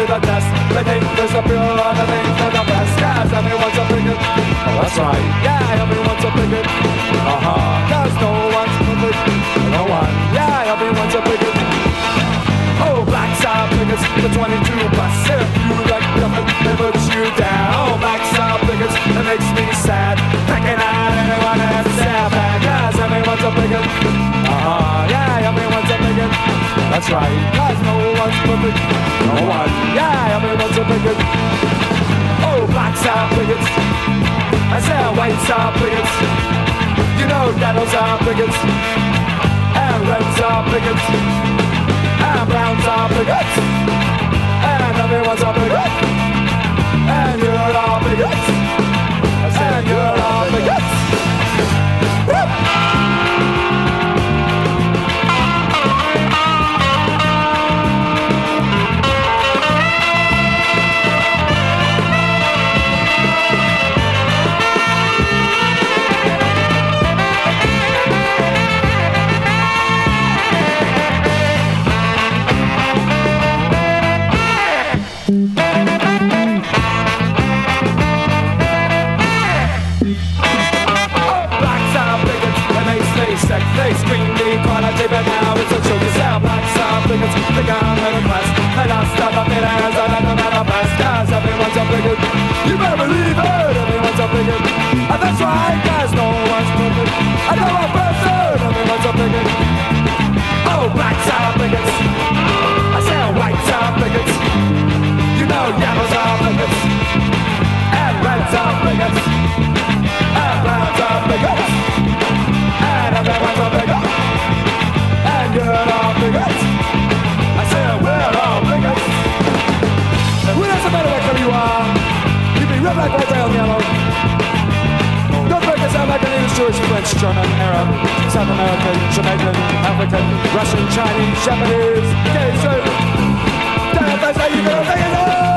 to the test. They think there's a pure and they think they're the best. Yes, everyone's a bigot. Oh, that's right. Yeah, everyone's a bigot. Uh-huh. Cause no one's perfect. No one. Yeah, everyone's a bigot. Oh, blacks are bigots, the 22 plus. If you like nothing, it puts you down. Oh, blacks are bigots, it makes me That's right, cause no one's perfect. No one, yeah, everyone's a bigot. Oh, blacks are bigots. I said whites are bigots. You know, daddles are bigots. And reds are bigots. And browns are bigots. And everyone's a bigot. And you're all bigots. I said and you're all bigots. Jewish, French, German, Arab, South American, Jamaican, African, Russian, Chinese, Japanese, gay, so that's how you gonna make it all!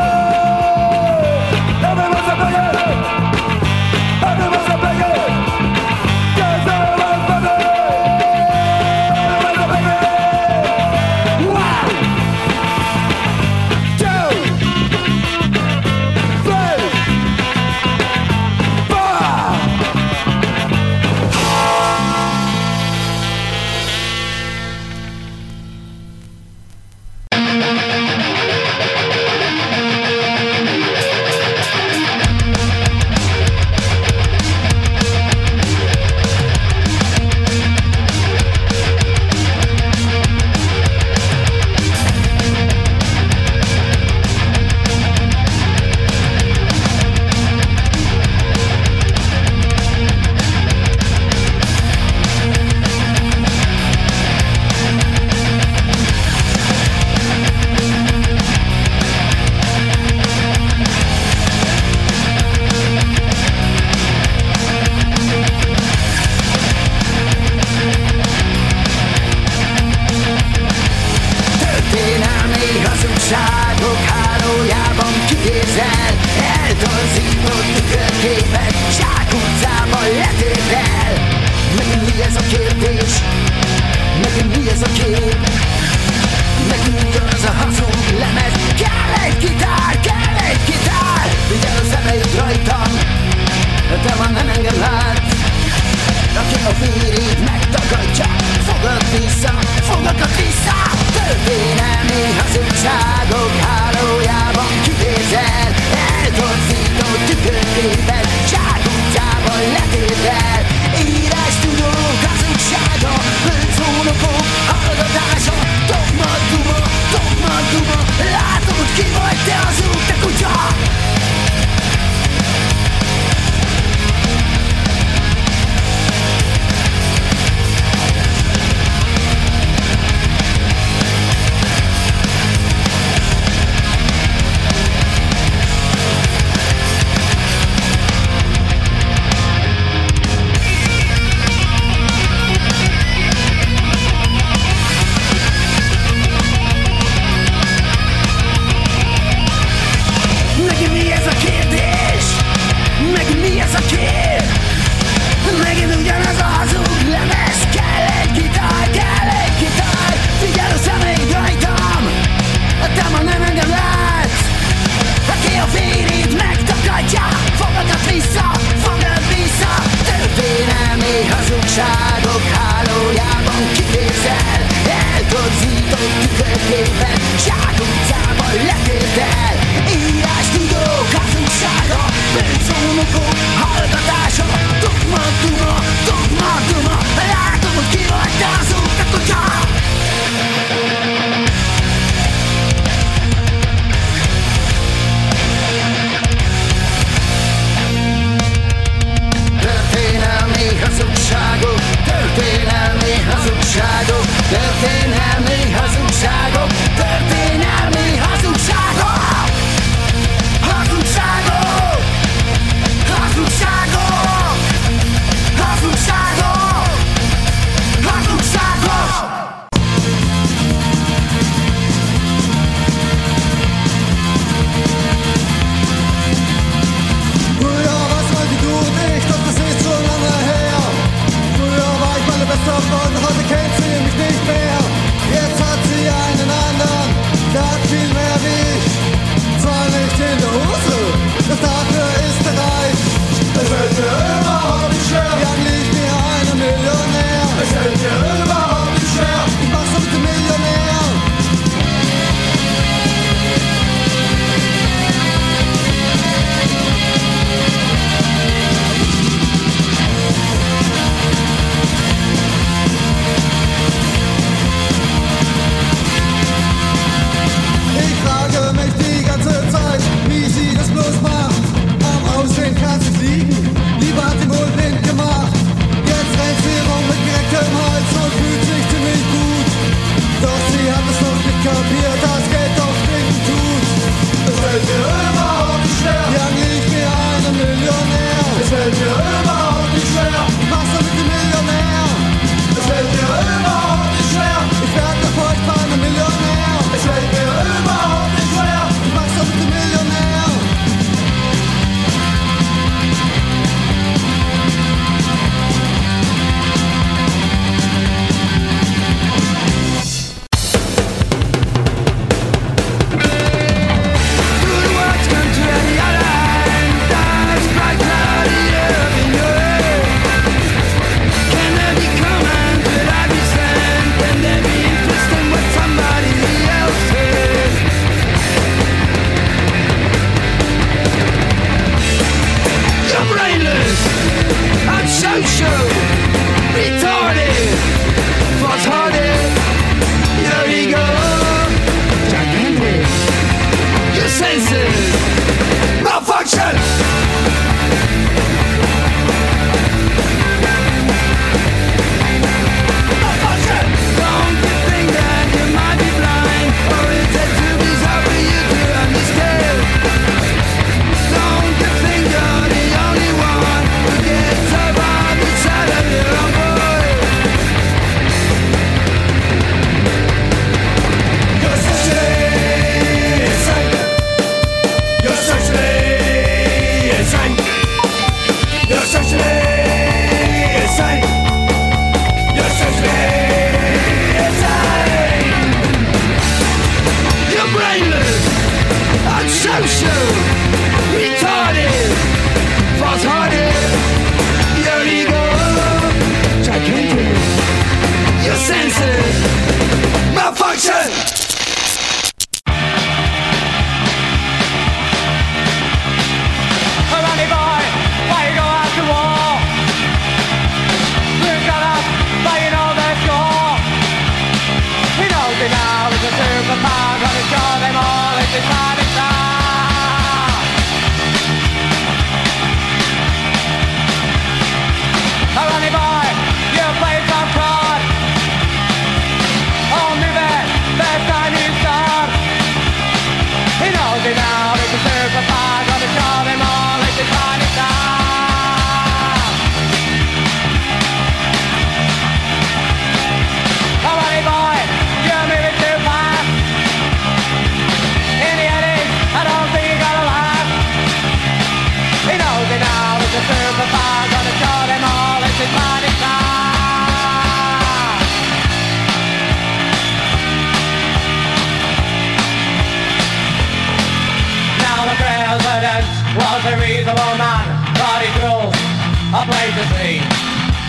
with the vein.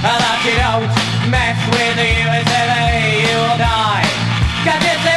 I like it old, mess with the USA, you will die. Cause it's